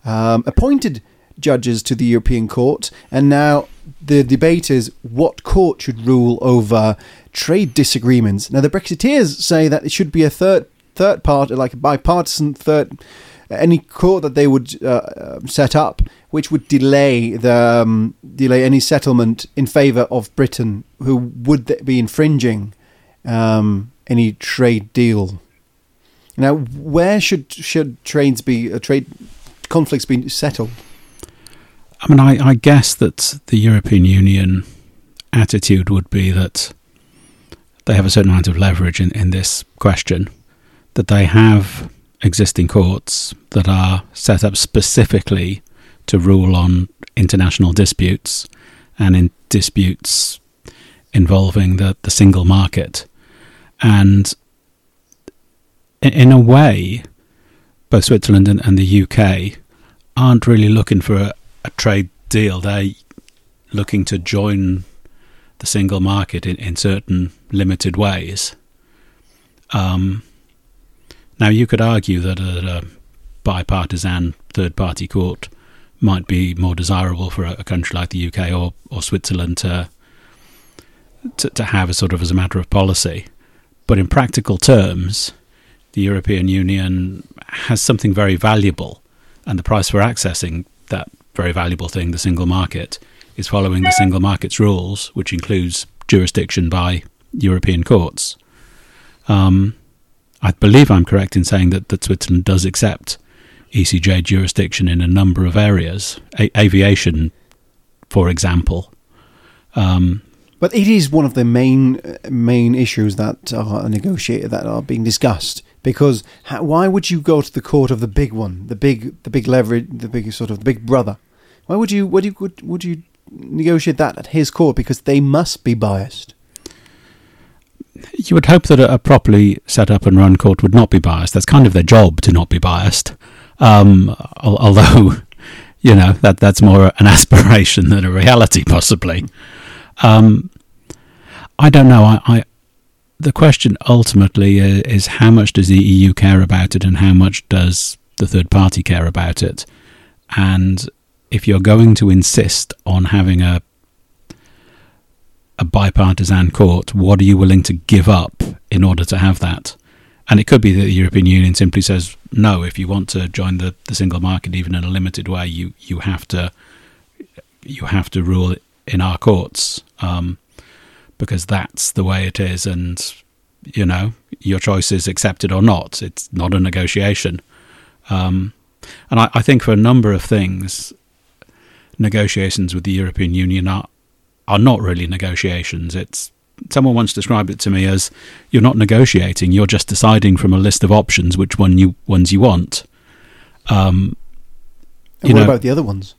um, appointed judges to the European Court, and now the debate is what court should rule over trade disagreements. Now, the Brexiteers say that it should be a third third part, like a bipartisan third, any court that they would uh, uh set up, which would delay the um, delay any settlement in favour of Britain, who would be infringing um, any trade deal. Now, where should should trades be uh, trade conflicts be settled? I mean, I, I guess that the European Union attitude would be that they have a certain amount of leverage in, in this question, that they have existing courts that are set up specifically to rule on international disputes and in disputes involving the, the single market. And in, in a way, both Switzerland and, and the UK aren't really looking for a, a trade deal. They're looking to join the single market in, in certain limited ways. Um, now, you could argue that a, a bipartisan third party court might be more desirable for a, a, country like the UK or, or Switzerland to, to, to have as sort of as a matter of policy. But in practical terms, the European Union has something very valuable, and the price for accessing that very valuable thing, the single market, is following the single market's rules, which includes jurisdiction by European courts. Um, I believe I'm correct in saying that, that Switzerland does accept ECJ jurisdiction in a number of areas, a- aviation, for example. Um, but it is one of the main main issues that are negotiated that are being discussed because how, why would you go to the court of the big one, the big the big leverage, the big sort of big brother? Why would you would you would, would you negotiate that at his court because they must be biased? You would hope that a properly set up and run court would not be biased. That's kind of their job to not be biased. Um, although, you know, that that's more an aspiration than a reality, possibly. Um, I don't know. I, I, the question ultimately is how much does the EU care about it, and how much does the third party care about it? And if you're going to insist on having a a bipartisan court, what are you willing to give up in order to have that? And it could be that the European Union simply says, no, if you want to join the, the single market even in a limited way, you, you have to you have to rule in our courts um, because that's the way it is, and you know your choice is accepted or not. It's not a negotiation, um, and I, I think for a number of things, negotiations with the European Union are are not really negotiations. It's someone once described it to me as you're not negotiating, you're just deciding from a list of options which one you ones you want. Um, and you what know, about the other ones?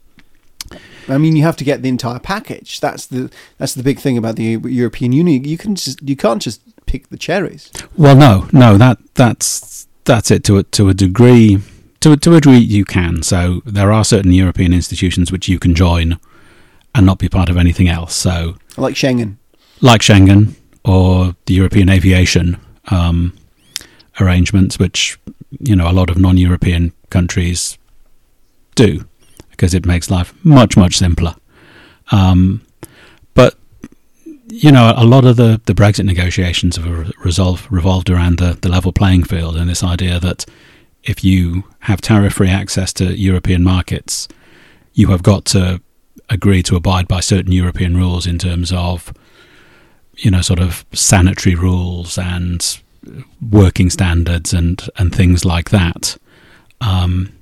I mean, you have to get the entire package. That's the that's the big thing about the European Union. You can just you can't just pick the cherries. Well, no, no, that that's that's it to a, to a degree. To to a degree, you can. So there are certain European institutions which you can join and not be part of anything else. So like Schengen like Schengen or the European aviation um, arrangements, which you know a lot of non-European countries do, because it makes life much much simpler. Um, but you know, a lot of the, the Brexit negotiations have resolved, revolved around the, the level playing field and this idea that if you have tariff free access to European markets, you have got to agree to abide by certain European rules in terms of you know, sort of sanitary rules and working standards and, and things like that. Um,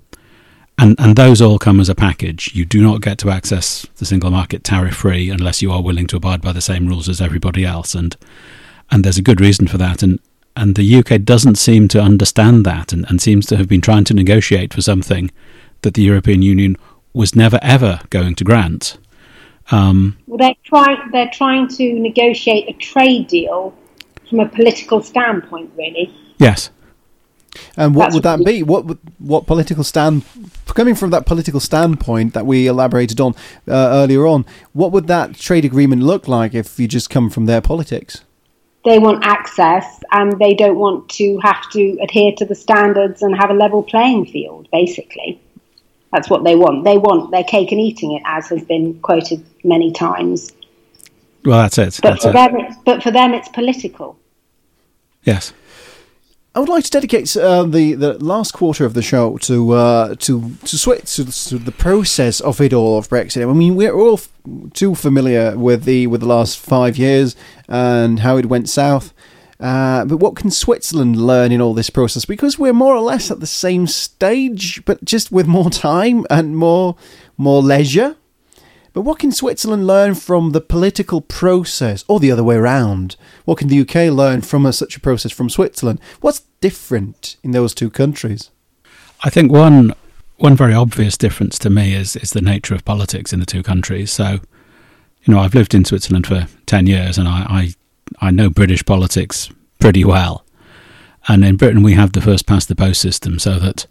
and, and those all come as a package. You do not get to access the single market tariff free unless you are willing to abide by the same rules as everybody else. And and there's a good reason for that. And and the UK doesn't seem to understand that and, and seems to have been trying to negotiate for something that the European Union was never ever going to grant. Um, well, they're trying. They're trying to negotiate a trade deal from a political standpoint, really. Yes. And what That's would that be? What what political stand coming from that political standpoint that we elaborated on uh, earlier on? What would that trade agreement look like if you just come from their politics? They want access, and they don't want to have to adhere to the standards and have a level playing field. Basically, that's what they want. They want their cake and eating it, as has been quoted many times. Well, that's it. But that's for it. them, but for them, it's political. Yes. I would like to dedicate uh, the, the last quarter of the show to uh, to to switch to, to, the process of it all of Brexit. I mean, we're all f- too familiar with the with the last five years and how it went south. Uh, but what can Switzerland learn in all this process? Because we're more or less at the same stage, but just with more time and more more leisure. But what can Switzerland learn from the political process, or the other way around? What can the UK learn from a, such a process from Switzerland? What's different in those two countries? I think one one very obvious difference to me is is the nature of politics in the two countries. So, you know, I've lived in Switzerland for ten years, and I I, I know British politics pretty well. And in Britain, we have the first past the post system, so that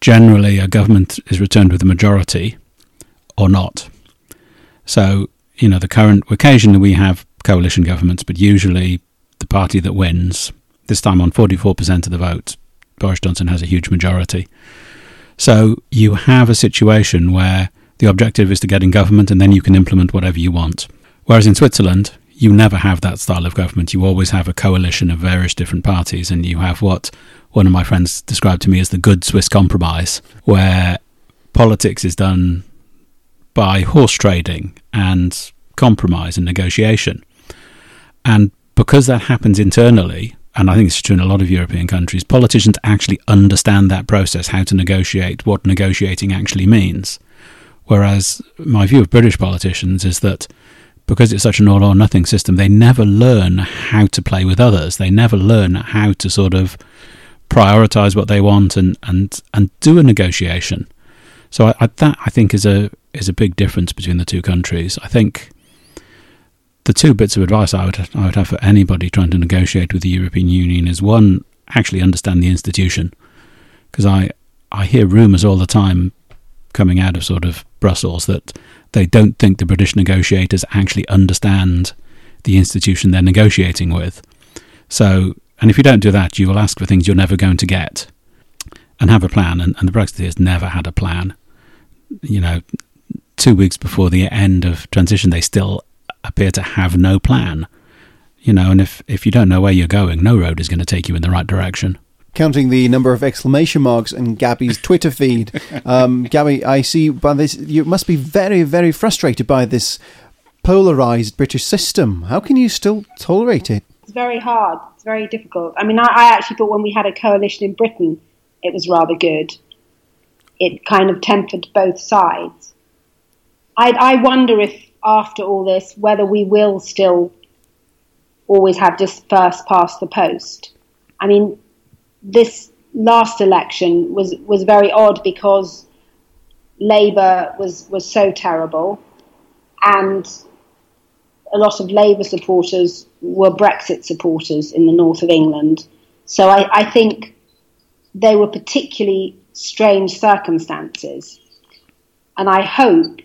generally a government is returned with a majority or not. So, you know, the current, occasionally we have coalition governments, but usually the party that wins, this time on 44% of the vote, Boris Johnson has a huge majority. So you have a situation where the objective is to get in government and then you can implement whatever you want. Whereas in Switzerland, you never have that style of government. You always have a coalition of various different parties, and you have what one of my friends described to me as the good Swiss compromise, where politics is done by horse trading and compromise and negotiation. And because that happens internally, and I think it's true in a lot of European countries, politicians actually understand that process, how to negotiate, what negotiating actually means. Whereas my view of British politicians is that because it's such an all or nothing system, they never learn how to play with others. They never learn how to sort of prioritize what they want and, and, and do a negotiation. So I, I, that I think is a is a big difference between the two countries. I think the two bits of advice I would I would have for anybody trying to negotiate with the European Union is one actually understand the institution because I I hear rumours all the time coming out of sort of Brussels that they don't think the British negotiators actually understand the institution they're negotiating with. So, and if you don't do that, you will ask for things you're never going to get and have a plan. And, and the Brexiteers never had a plan you know, two weeks before the end of transition, they still appear to have no plan. You know, and if, if you don't know where you're going, no road is going to take you in the right direction. Counting the number of exclamation marks in Gaby's Twitter feed, um, Gaby, I see by this you must be very, very frustrated by this polarized British system. How can you still tolerate it? It's very hard. It's very difficult. I mean, I, I actually thought when we had a coalition in Britain, it was rather good it kind of tempered both sides. I, I wonder if after all this, whether we will still always have just first past the post. I mean, this last election was, was very odd because Labour was, was so terrible and a lot of Labour supporters were Brexit supporters in the north of England. So I, I think they were particularly strange circumstances. And I hope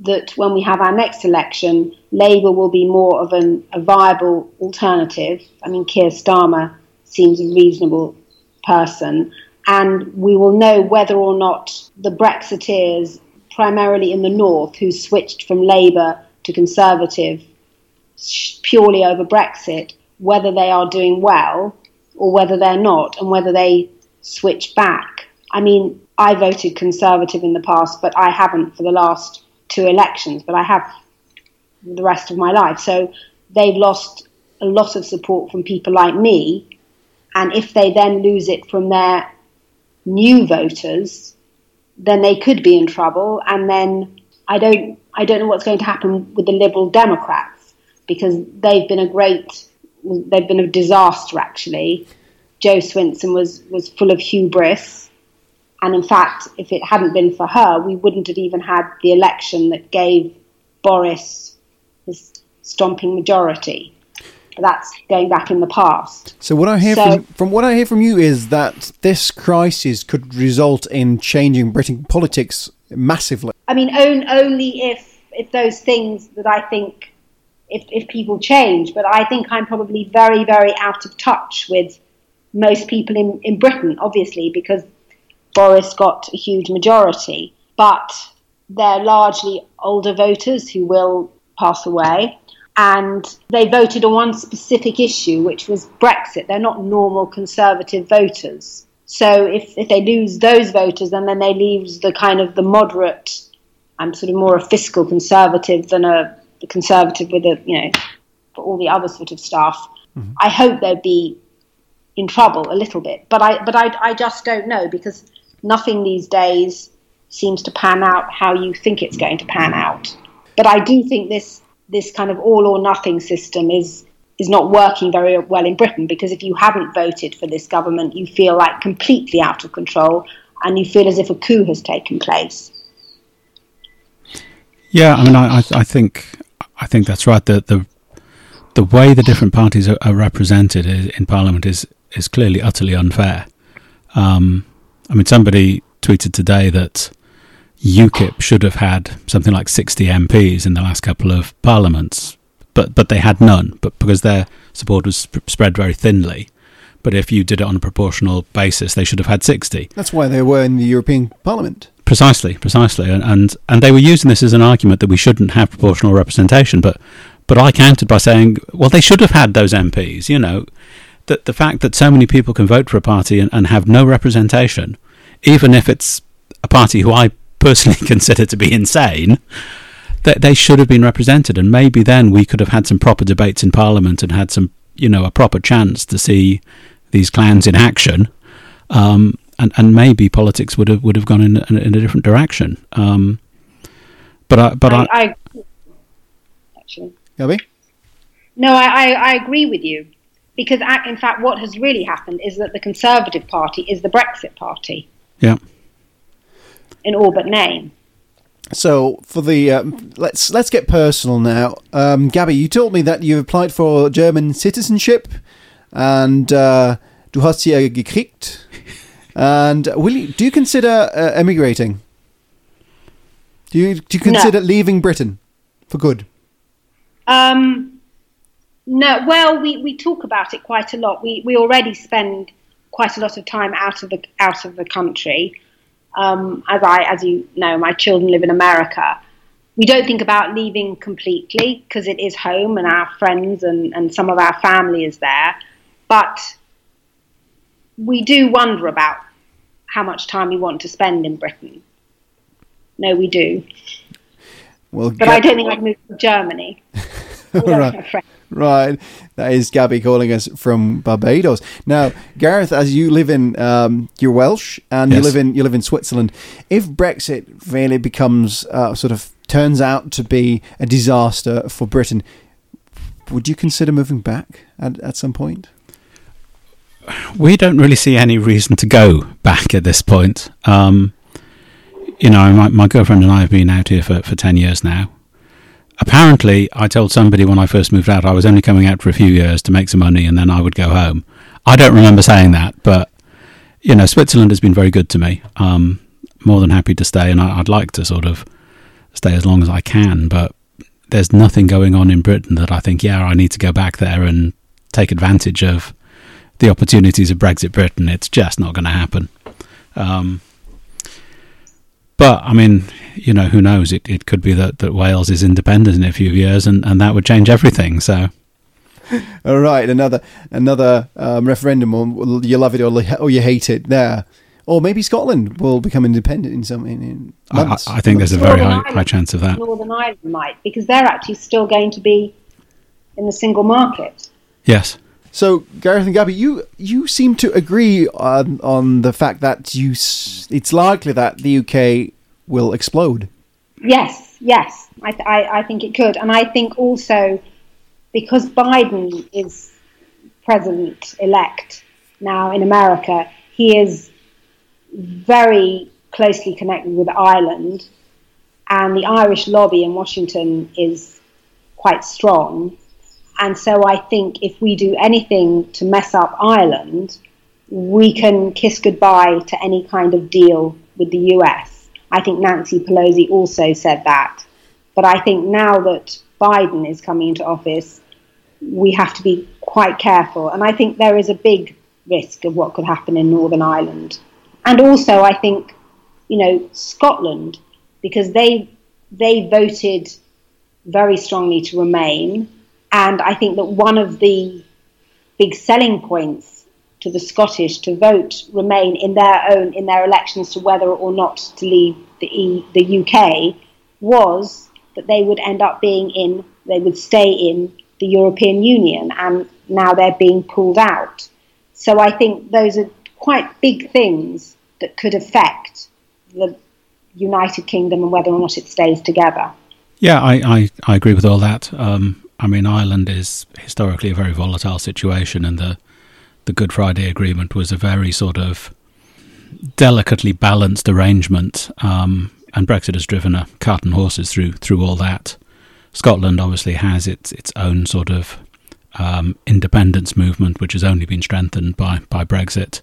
that when we have our next election, Labour will be more of an, a viable alternative. I mean, Keir Starmer seems a reasonable person, and we will know whether or not the Brexiteers, primarily in the north, who switched from Labour to Conservative purely over Brexit, whether they are doing well or whether they're not, and whether they switch back I mean, I voted Conservative in the past, but I haven't for the last two elections, but I have the rest of my life. So they've lost a lot of support from people like me. And if they then lose it from their new voters, then they could be in trouble. And then I don't, I don't know what's going to happen with the Liberal Democrats because they've been a great, they've been a disaster actually. Jo Swinson was, was full of hubris And in fact, if it hadn't been for her, we wouldn't have even had the election that gave Boris his stomping majority. That's going back in the past. So what I hear So- from, from what I hear from you is that this crisis could result in changing British politics massively. I mean, on, only if if those things that I think if if people change. But I think I'm probably very very out of touch with most people in in Britain, obviously because Boris got a huge majority, but they're largely older voters who will pass away. And they voted on one specific issue, which was Brexit. They're not normal conservative voters. So if, if they lose those voters, then then they lose the kind of the moderate. I'm sort of more a fiscal conservative than a, conservative with a you know for all the other sort of stuff. Mm-hmm. I hope they'd be in trouble a little bit, but I but I I just don't know because nothing these days seems to pan out how you think it's going to pan out. But I do think this this kind of all or nothing system is is not working very well in Britain because if you haven't voted for this government, you feel like completely out of control and you feel as if a coup has taken place. Yeah, I mean, I, I, think I think that's right. The the the way the different parties are, are represented in Parliament is is clearly utterly unfair. Um, I mean, somebody tweeted today that UKIP should have had something like sixty MPs in the last couple of parliaments, but but they had none. But because their support was sp- spread very thinly. But if you did it on a proportional basis, they should have had sixty. That's why they were in the European Parliament. Precisely, precisely, and, and and they were using this as an argument that we shouldn't have proportional representation. But but I countered by saying, well, they should have had those MPs. You know, that the fact that so many people can vote for a party and, and have no representation, even if it's a party who I personally consider to be insane, that they should have been represented, and maybe then we could have had some proper debates in Parliament and had some, you know, a proper chance to see these clans in action. Um, and, and maybe politics would have would have gone in, in, in a different direction. Um, but I, but I, I, I actually Gaby? No, I, I, I agree with you. Because, ac- in fact, what has really happened is that the Conservative Party is the Brexit Party yeah, in all but name. So for the um, let's let's get personal now. Um, Gaby, you told me that you applied for German citizenship, and uh, du hast sie gekriegt. And will you, do you consider uh, emigrating? Do you do you No. consider leaving Britain for good? Um, no, well, we, we talk about it quite a lot. We, we already spend quite a lot of time out of the out of the country. Um, as I, as you know, my children live in America. We don't think about leaving completely because it is home and our friends and, and some of our family is there. But we do wonder about how much time we want to spend in Britain. No, we do. Well, But I don't think I'd move to Germany. Although Right. I'm a friend. Right, that is Gaby calling us from Barbados. Now, Gareth, as you live in, um, you're Welsh, and you live in you live in Switzerland. If Brexit really becomes uh, sort of turns out to be a disaster for Britain, would you consider moving back at, at some point? we don't really see any reason to go back at this point. Um, you know, my, my girlfriend and I have been out here for, for 10 years now. Apparently, I told somebody when I first moved out I was only coming out for a few years to make some money and then I would go home. I don't remember saying that, but, you know, Switzerland has been very good to me. Um, more than happy to stay, and I, I'd like to sort of stay as long as I can, but there's nothing going on in Britain that I think, yeah, I need to go back there and take advantage of the opportunities of Brexit Britain. It's just not going to happen. Um, but I mean, you know, who knows? It it could be that, that Wales is independent in a few years, and, and that would change everything. So All right, another another um, referendum. Or you love it or, or you hate it. There, or maybe Scotland will become independent in some in, in I, I months. I think there's a very Northern high, Ireland. high chance of that. Northern Ireland might, because they're actually still going to be in the single market. Yes. So, Gareth and Gaby, you you seem to agree on on the fact that you it's likely that the UK will explode. Yes, yes, I, th- I, I think it could. And I think also because Biden is president elect now in America, he is very closely connected with Ireland, and the Irish lobby in Washington is quite strong. And so I think if we do anything to mess up Ireland, we can kiss goodbye to any kind of deal with the US. I think Nancy Pelosi also said that. But I think now that Biden is coming into office, we have to be quite careful. And I think there is a big risk of what could happen in Northern Ireland. And also, I think, you know, Scotland, because they they voted very strongly to remain. And I think that one of the big selling points to the Scottish to vote remain in their own in their elections to whether or not to leave the e, the UK was that they would end up being in they would stay in the European Union and now they're being pulled out. So I think those are quite big things that could affect the United Kingdom and whether or not it stays together. Yeah, I, I, I agree with all that. Um, I mean, Ireland is historically a very volatile situation, and the the Good Friday Agreement was a very sort of delicately balanced arrangement. Um, and Brexit has driven a cart and horses through through all that. Scotland obviously has its its own sort of um, independence movement, which has only been strengthened by by Brexit.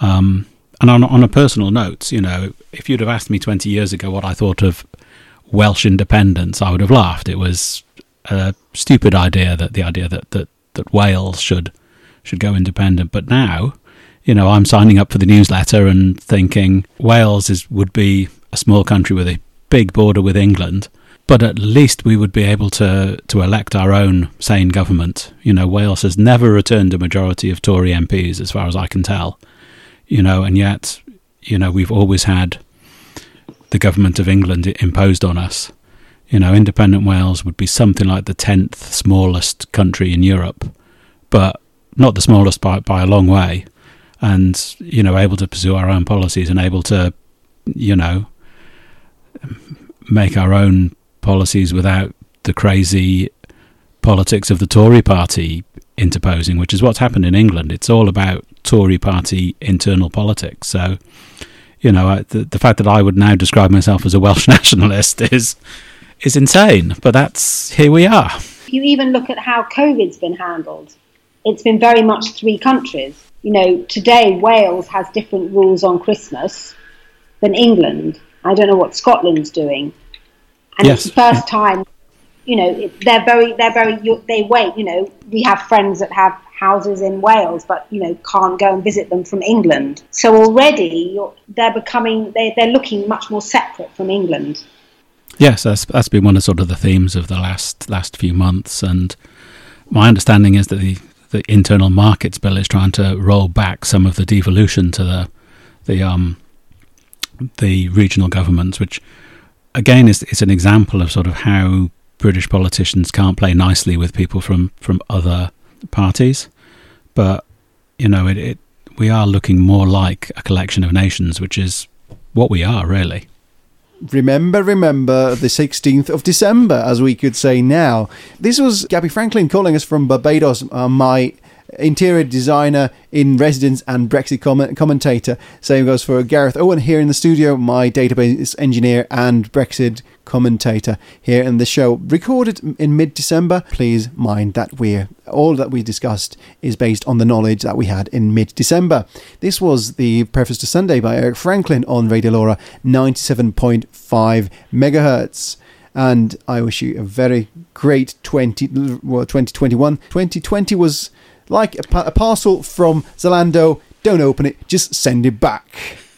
Um, and on on a personal note, you know, if you'd have asked me twenty years ago what I thought of Welsh independence, I would have laughed. It was a stupid idea that the idea that that, that Wales should should go independent. But now, you know, I'm signing up for the newsletter and thinking Wales is would be a small country with a big border with England but at least we would be able to to elect our own sane government. You know, Wales has never returned a majority of Tory MPs, as far as I can tell. You know, and yet, you know, we've always had the government of England imposed on us. You know, independent Wales would be something like the tenth smallest country in Europe, but not the smallest by by a long way. And you know, able to pursue our own policies and able to, you know, make our own policies without the crazy politics of the Tory party interposing, which is what's happened in England. It's all about Tory party internal politics. So, you know, the, the fact that I would now describe myself as a Welsh nationalist is is insane. But that's here we are. If you even look at how COVID's been handled, it's been very much three countries. You know, today Wales has different rules on Christmas than England. I don't know what Scotland's doing and yes. it's the first time. You know, they're very, they're very. They wait. You know, we have friends that have houses in Wales, but you know can't go and visit them from England. So already they're becoming, they, they're looking much more separate from England. Yes, that's that's been one of sort of the themes of the last last few months, and my understanding is that the the internal markets bill is trying to roll back some of the devolution to the the um the regional governments, which again, is it's an example of sort of how British politicians can't play nicely with people from, from other parties. But, you know, it, it we are looking more like a collection of nations, which is what we are, really. Remember, remember the 16th of December, as we could say now. This was Gaby Franklin calling us from Barbados, uh, my interior designer in residence and Brexit comment- commentator. Same goes for Gareth Owen here in the studio, my database engineer and Brexit commentator here in the show. Recorded in mid December. Please mind that we're all that we discussed is based on the knowledge that we had in mid December. This was the Preface to Sunday by Eric Franklin on Radio LoRa 97.5 megahertz and I wish you a very great 20 well 2021 2020 was like a, pa- a parcel from Zalando. Don't open it, just send it back.